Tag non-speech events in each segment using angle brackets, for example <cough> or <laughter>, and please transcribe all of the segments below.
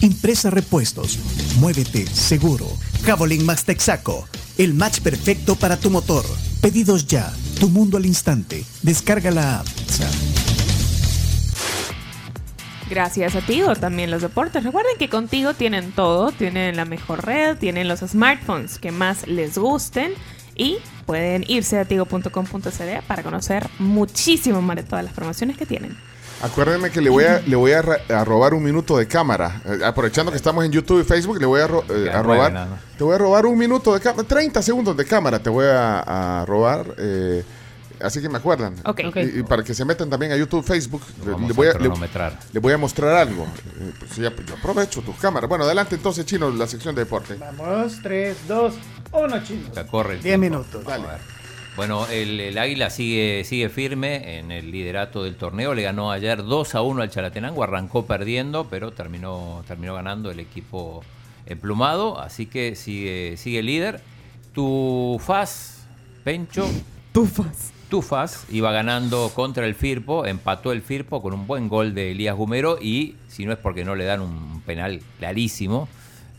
Impresa Repuestos. Muévete seguro. Javelin Max Texaco. El match perfecto para tu motor. Pedidos ya. Tu mundo al instante. Descarga la app. Gracias a Tigo también los deportes. Recuerden que contigo tienen todo, tienen la mejor red, tienen los smartphones que más les gusten y pueden irse a tigo.com.cd para conocer muchísimo más de todas las promociones que tienen. Acuérdenme que le voy a, le voy a, a robar un minuto de cámara. Eh, aprovechando que estamos en YouTube y Facebook, le voy a, eh, a robar. Te voy a robar un minuto de cámara. 30 segundos de cámara te voy a, robar. Eh, así que me acuerdan. Y, para que se metan también a YouTube, Facebook, le, voy a, le, voy a mostrar algo. Pues yo aprovecho tus cámaras. Bueno, adelante entonces, Chino, la sección de deporte. Vamos, 3, 2, 1, Chino. Ya corre. 10 minutos. Dale. Bueno, el, Águila sigue, sigue firme en el liderato del torneo. Le ganó ayer 2 a 1 al Chalatenango. Arrancó perdiendo, pero terminó, terminó ganando el equipo emplumado. Así que sigue, sigue líder. Tu FAS, Pencho. Tu FAS. Tu FAS iba ganando contra el Firpo. Empató el Firpo con un buen gol de Elías Gumero. Y si no es porque no le dan un penal clarísimo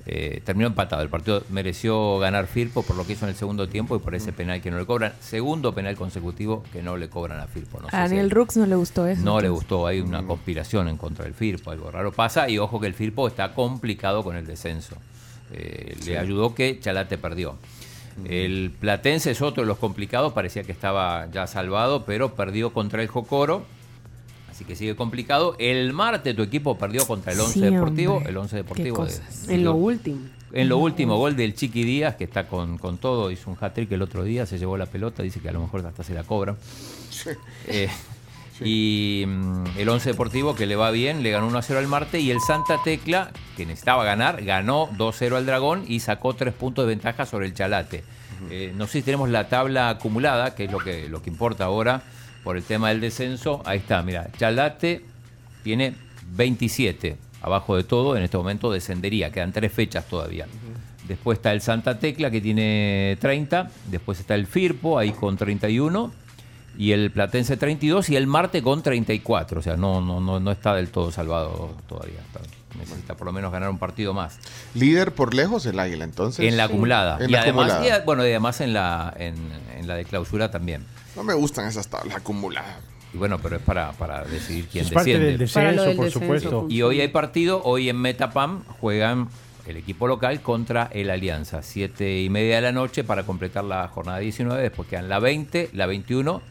eh, terminó empatado. El partido mereció ganar Firpo por lo que hizo en el segundo tiempo y por ese penal que no le cobran. Segundo penal consecutivo que no le cobran a Firpo. a Daniel Rux no le gustó eso. No le gustó. Hay una conspiración en contra del Firpo. Algo raro pasa. Y ojo que el Firpo está complicado con el descenso. Eh, le ayudó que Chalate perdió. El Platense es otro de los complicados. Parecía que estaba ya salvado, pero perdió contra el Jocoro Así que sigue complicado. El martes tu equipo perdió contra el 11 Deportivo. El 11 Deportivo. en lo último. En lo último, gol del Chiqui Díaz, que está con, todo. Hizo un hat-trick el otro día, se llevó la pelota. Dice que a lo mejor hasta se la cobra. <laughs> Eh, y mm, el 11 Deportivo, que le va bien, le ganó 1-0 al Marte. Y el Santa Tecla, que necesitaba ganar, ganó 2-0 al Dragón y sacó 3 puntos de ventaja sobre el Chalate. Eh, no sé si tenemos la tabla acumulada, que es lo que, lo que importa ahora por el tema del descenso. Ahí está, mira, Chalate tiene 27. Abajo de todo, en este momento descendería, quedan tres fechas todavía. Después está el Santa Tecla que tiene 30, después está el Firpo ahí con 31 y el Platense 32 y el Marte con 34, o sea, no no no no está del todo salvado todavía. Necesita por lo menos ganar un partido más. Líder por lejos el Águila, entonces. En la acumulada. y además, bueno, además en la en, en la de clausura también. No me gustan esas tablas acumuladas. Y bueno, pero es para, para decidir quién es desciende. Del descenso, por supuesto. Y hoy hay partido, hoy en Metapam juegan el equipo local contra el Alianza. Siete y media de la noche para completar la jornada 19. Después quedan la 20, la 21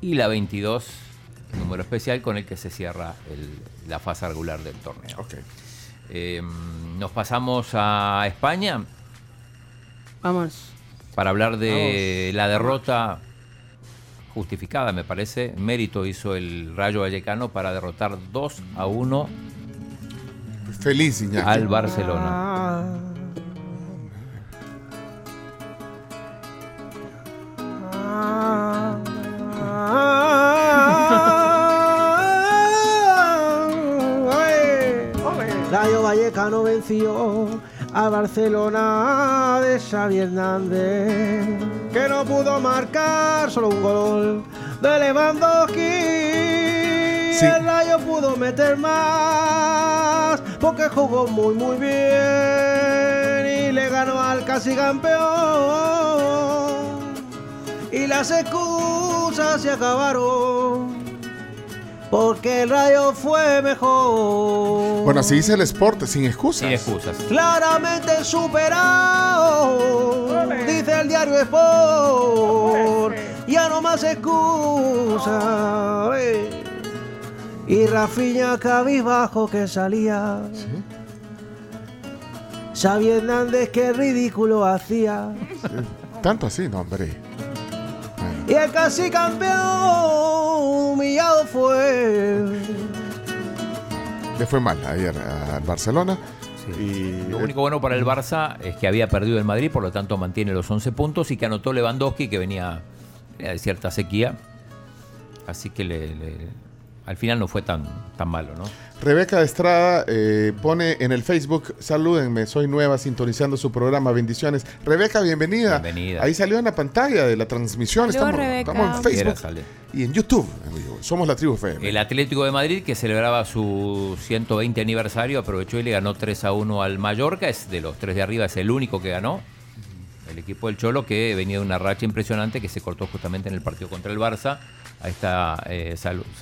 y la 22, número especial con el que se cierra la fase regular del torneo. Okay. Eh, nos pasamos a España. Vamos. Para hablar de la derrota justificada, me parece. Mérito hizo el Rayo Vallecano para derrotar 2 a 1 Feliz, al Barcelona. Rayo Vallecano venció a Barcelona de Xavi Hernández, que no pudo marcar solo un gol de Lewandowski. El Rayo pudo meter más porque jugó muy muy bien y le ganó al casi campeón. Y las excusas se acabaron porque el rayo fue mejor. Bueno, así dice el Sport, sin excusas. Sin excusas. Claramente superado, dice el diario Sport. Ya no más excusas. Y Rafiña cabizbajo que salía. ¿Sí? Hernández qué ridículo hacía. Tanto así, no, hombre. Y el casi campeón humillado fue. Le fue mal ayer al Barcelona. Y Lo único bueno para el Barça es que había perdido el Madrid, por lo tanto mantiene los 11 puntos y que anotó Lewandowski, que venía, venía de cierta sequía. Así que le- le- al final no fue tan, tan malo, ¿no? Rebeca Estrada eh, pone en el Facebook, salúdenme, soy nueva sintonizando su programa, bendiciones. Rebeca, bienvenida. Bienvenida. Ahí salió en la pantalla de la transmisión, Saludos, estamos, Rebeca. estamos en Facebook y en YouTube. amigo. Somos la tribu FM. El Atlético de Madrid, que celebraba su 120 aniversario, aprovechó y le ganó 3 a 1 al Mallorca. Es de los tres de arriba, es el único que ganó. El equipo del Cholo, que venía de una racha impresionante que se cortó justamente en el partido contra el Barça. Ahí está eh,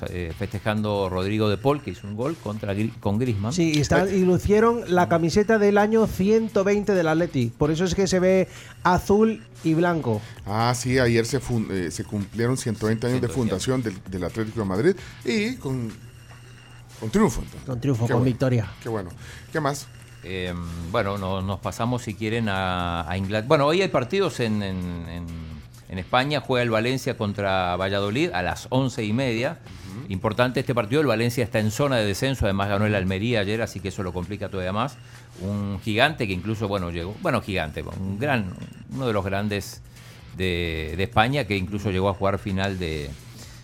eh, festejando Rodrigo de Paul, que hizo un gol contra con Grisman. Sí, y, está- y lucieron la camiseta del año 120 del Atleti. Por eso es que se ve azul y blanco. Ah, sí, ayer se, fun- eh, se cumplieron 120 años de 120. fundación del, del Atlético de Madrid y con, con triunfo. entonces. Con triunfo, Qué con bueno, victoria. Qué bueno. ¿Qué más? Eh, bueno, no- nos pasamos si quieren a, a Inglaterra. Bueno, hoy hay partidos en, en- en- en España. Juega el Valencia contra Valladolid a las once y media. Importante este partido. El Valencia está en zona de descenso. Además ganó el Almería ayer, así que eso lo complica todavía más. Un gigante que incluso, bueno, llegó. Bueno, gigante, un gran, uno de los grandes de, de España que incluso llegó a jugar final de,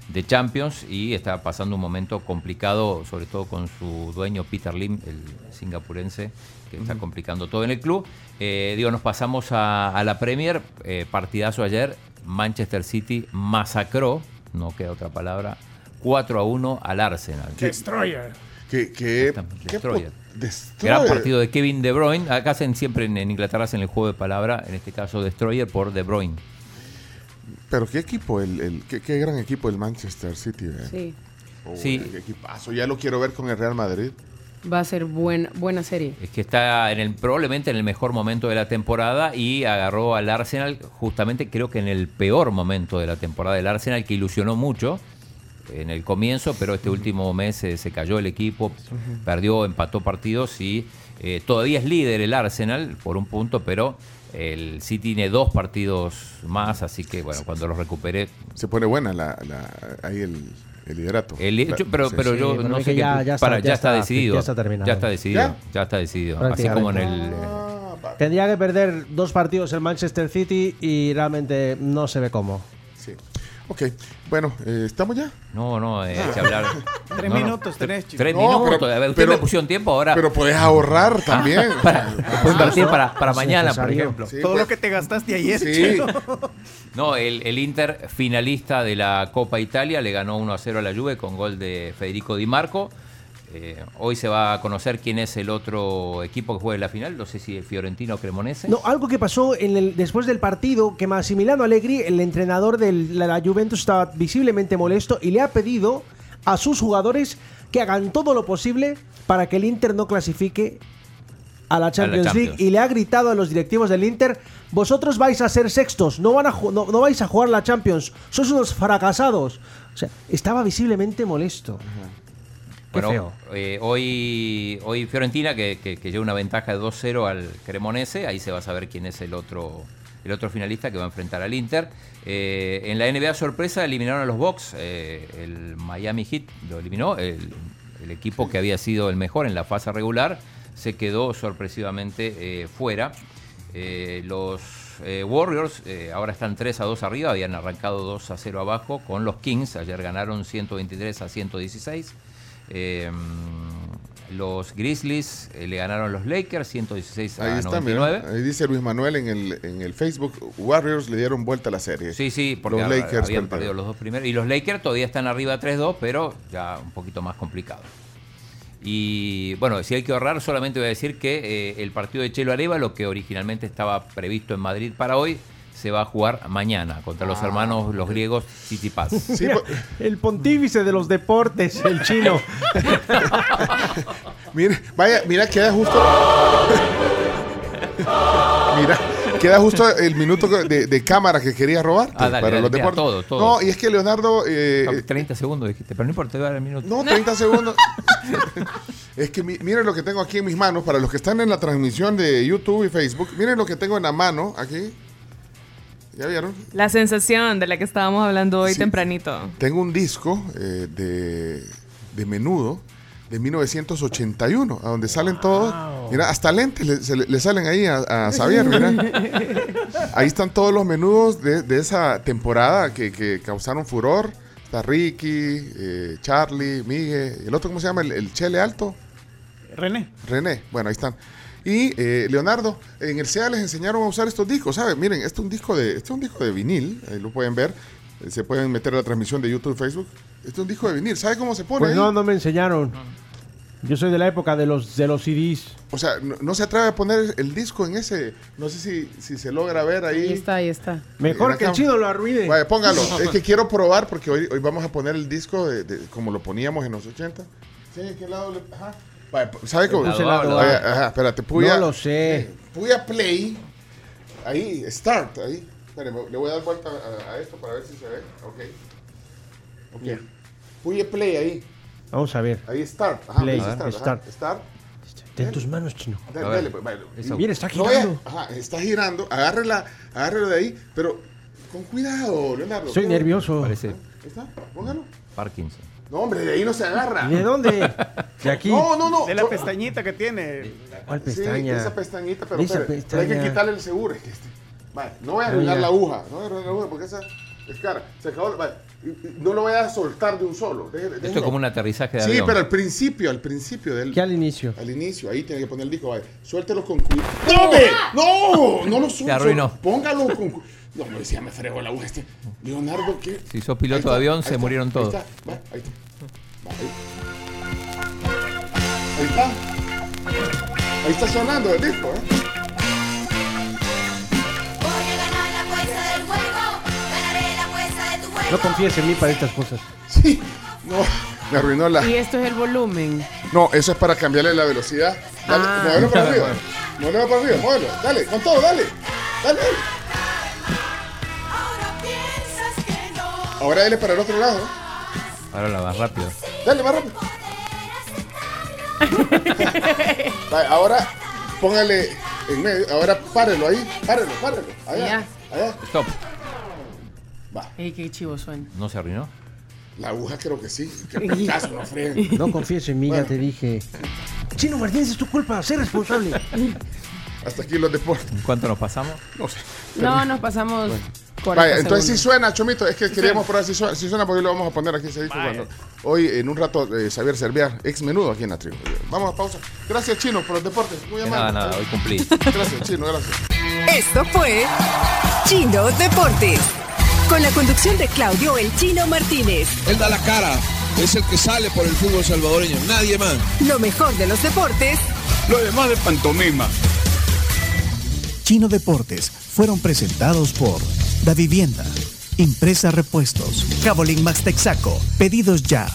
de Champions y está pasando un momento complicado, sobre todo con su dueño Peter Lim, el singapurense, que está complicando todo en el club. Eh, digo, nos pasamos a, a la Premier, eh, partidazo ayer, Manchester City masacró, no queda otra palabra, 4 a 1 al Arsenal. Destroyer. ¿Qué, qué, Exactamente, qué Destroyer. Destroyer. Gran partido de Kevin De Bruyne. Acá hacen siempre en, en Inglaterra hacen el juego de palabra, en este caso Destroyer por De Bruyne. Pero qué equipo, el, el- qué, qué gran equipo el Manchester City. ¿eh? Sí, Oh, Sí. qué equipazo. Ya lo quiero ver con el Real Madrid. Va a ser buen, buena serie. Es que está en el, probablemente en el mejor momento de la temporada y agarró al Arsenal justamente creo que en el peor momento de la temporada del Arsenal que ilusionó mucho en el comienzo, pero este último mes eh, se cayó el equipo, perdió, empató partidos y eh, todavía es líder el Arsenal por un punto, pero el City tiene dos partidos más, así que bueno, cuando los recupere Se pone buena la, la- ahí el, el liderato. El hecho, pero, Sí, pero sí. yo pero no sé que qué- ya- ya está- para, ya ya, está, está- decidido. ya está terminado. Ya está decidido. ¿Ya? ¿Ya? está decidido. Así como en el. eh, Ah. Tendría que perder dos partidos el Manchester City y realmente no se ve cómo. Ok. Bueno, eh, ¿estamos ya? No, no, eh, hay que hablar. <laughs> Tres No, no, minutos tenés, chico. Tres No, minutos. pero- a ver, usted pero- me pusieron tiempo ahora. Pero puedes ahorrar también. <laughs> para, puedo invertir para, para mañana, por ejemplo. Sí, Todo pues- lo que te gastaste ayer, Sí. <laughs> No, el, el Inter finalista de la Copa Italia le ganó 1 a 0 a la Juve con gol de Federico Di Marco. Eh, hoy se va a conocer quién es el otro equipo que juega en la final. No sé si el Fiorentino o Cremonese. No, algo que pasó en el- después del partido, que Massimiliano Allegri, el entrenador de la Juventus, estaba visiblemente molesto y le ha pedido a sus jugadores que hagan todo lo posible para que el Inter no clasifique a la Champions, Champions. League y le ha gritado a los directivos del Inter, vosotros vais a ser sextos, no, van a ju- no, no vais a jugar la Champions, sois unos fracasados. O sea, estaba visiblemente molesto. Bueno, eh, hoy, hoy Fiorentina, que, que- que lleva una ventaja de 2-0 al Cremonese, ahí se va a saber quién es el otro, el otro finalista que va a enfrentar al Inter. Eh, en la NBA sorpresa eliminaron a los Bucks, eh, el Miami Heat lo eliminó, el, el equipo que había sido el mejor en la fase regular se quedó sorpresivamente eh, fuera. Los eh, Warriors eh, ahora están 3 a 2 arriba, habían arrancado 2 a 0 abajo con los Kings, ayer ganaron 123 a 116. Eh, los Grizzlies eh, le ganaron a los Lakers 116 a Ahí está, 99. mira. Ahí dice Luis Manuel en el, en el Facebook, Warriors le dieron vuelta a la serie. Sí, sí, porque Los Lakers habían perdido los dos primeros. Y los Lakers todavía están arriba 3-2, pero ya un poquito más complicado. Y bueno, si hay que ahorrar, solamente voy a decir que eh, el partido de Chelo Areva, que originalmente estaba previsto en Madrid para hoy, se va a jugar mañana contra los hermanos los griegos City Paz. Sí, el pontífice de los deportes, el chino. <laughs> mira, vaya, mira, queda justo. <laughs> mira, queda justo el minuto de, de cámara que quería robarte Ah, dale, para dale, los mira, deportes. todo, todo. No, y es que Leonardo. eh, No, 30 segundos dijiste, pero no importa, te voy a dar el minuto. No, 30 segundos. <laughs> es que mi- miren lo que tengo aquí en mis manos. Para los que están en la transmisión de YouTube y Facebook, miren lo que tengo en la mano aquí. ¿Ya vieron? La sensación de la que estábamos hablando hoy Sí. tempranito. Tengo un disco eh, de, de menudo de 1981, a donde salen todos Mira, hasta lentes le, se le- le salen ahí a, a Xavier, mira. <laughs> Ahí están todos los menudos de, de esa temporada que, que causaron furor. Está Ricky, eh, Charlie, Miguel, el otro, ¿cómo se llama? El, el Chele Alto. René. René, bueno, ahí están. Y eh, Leonardo, en el SEA les enseñaron a usar estos discos, ¿saben? Miren, este es un disco de, este es un disco de vinil, ahí lo pueden ver. Eh, Se pueden meter a la transmisión de YouTube, Facebook. Este es un disco de vinil, ¿sabe cómo se pone Pues ahí? no, no me enseñaron. Yo soy de la época de los, de los CDs. O sea, no, no se atreve a poner el disco en ese, no sé si, si se logra ver ahí. Ahí está, ahí está. Mejor que el chino lo arruine. Vaya, póngalo. es que <laughs> quiero probar porque hoy, hoy vamos a poner el disco de, de- como lo poníamos en los 80. Sí, ¿qué lado le.? Ajá. Vaya, ¿sabe cómo? Ajá, espérate, puya. No lo sé. Puya play. Ahí, start, ahí. Espérame, le voy a dar vuelta a, a esto para ver si se ve. Ok. Ok. Puya play ahí. Vamos a ver. Ahí start. Ajá, Play, start. ajá. start. Start. Ten tus manos, chino. Dale, pues. Eso. Mira, está No girando. ajá, está girando. Agárrela, agárrelo de ahí, pero con cuidado, Leonardo. Soy Cuidado. nervioso. Parece está, póngalo. Parkinson. No, hombre, de ahí no se agarra. ¿De dónde? <laughs> De aquí. No, no, no. De la pestañita que tiene. ¿Cuál Sí, pestaña? esa pestañita, pero, Esa pero hay que quitarle el seguro. <laughs> Vale, no voy a arruinar ya. la aguja. No voy a arruinar la aguja porque esa es cara. Se acabó. Vale, no lo voy a soltar de un solo. Deje- Esto es como un aterrizaje de Sí, avión. pero al principio, al principio del. ¿Qué al inicio? Al inicio, ahí tiene que poner el disco. Vale. Suéltelo con cuidado. ¡No! ¡No! No lo suelto. arruinó. Póngalo con cu- No, me decía, me fregó la aguja este. Leonardo, ¿qué? Si sos Ahí piloto está, de avión, ahí se está, murieron ahí todos. está, va, ahí está. Va, ahí. Ahí está. Ahí está sonando el disco, ¿eh? Voy a ganar la apuesta del juego. Ganaré la apuesta de tu juego. No confíes en mí para estas cosas. Sí. No, me arruinó la. Y esto es el volumen. No, eso es para cambiarle la velocidad. Dale, Ah. muévelo para <laughs> arriba. Muévelo para arriba, muévelo. Dale, con todo, dale. Dale, Ahora dale para el otro lado. Ahora la más rápido. Dale, más rápido. Vale, ahora póngale en medio. Ahora párelo ahí. Párelo, párelo. Allá. Allá. Stop. Va. Ey, qué chivo suena. ¿No se arruinó? La aguja creo que sí. Que caso no freguen. No confíes en mí, ya te dije. Chino Martínez, es tu culpa. Sé responsable. Hasta aquí los deportes. ¿Cuánto nos pasamos? No sé. No, nos pasamos 40 Vaya, entonces sí segundos. suena, Chomito. Es que queríamos probar si suena, si suena porque hoy lo vamos a poner aquí. ese disco cuando- hoy, en un rato, eh, Xavier Serviar, ex menudo aquí en la tribu. Vamos a pausa. Gracias, Chino, por los deportes. Muy amable. nada, nada, hoy cumplí. <laughs> Gracias, Chino, gracias. Esto fue Chino Deportes. Con la conducción de Claudio El Chino Martínez. Él da la cara, es el que sale por el fútbol salvadoreño, nadie más. Lo mejor de los deportes Lo demás de pantomima. Chino Deportes fueron presentados por Da Vivienda, Impresa Repuestos, Cabolín Max Texaco, Pedidos Ya,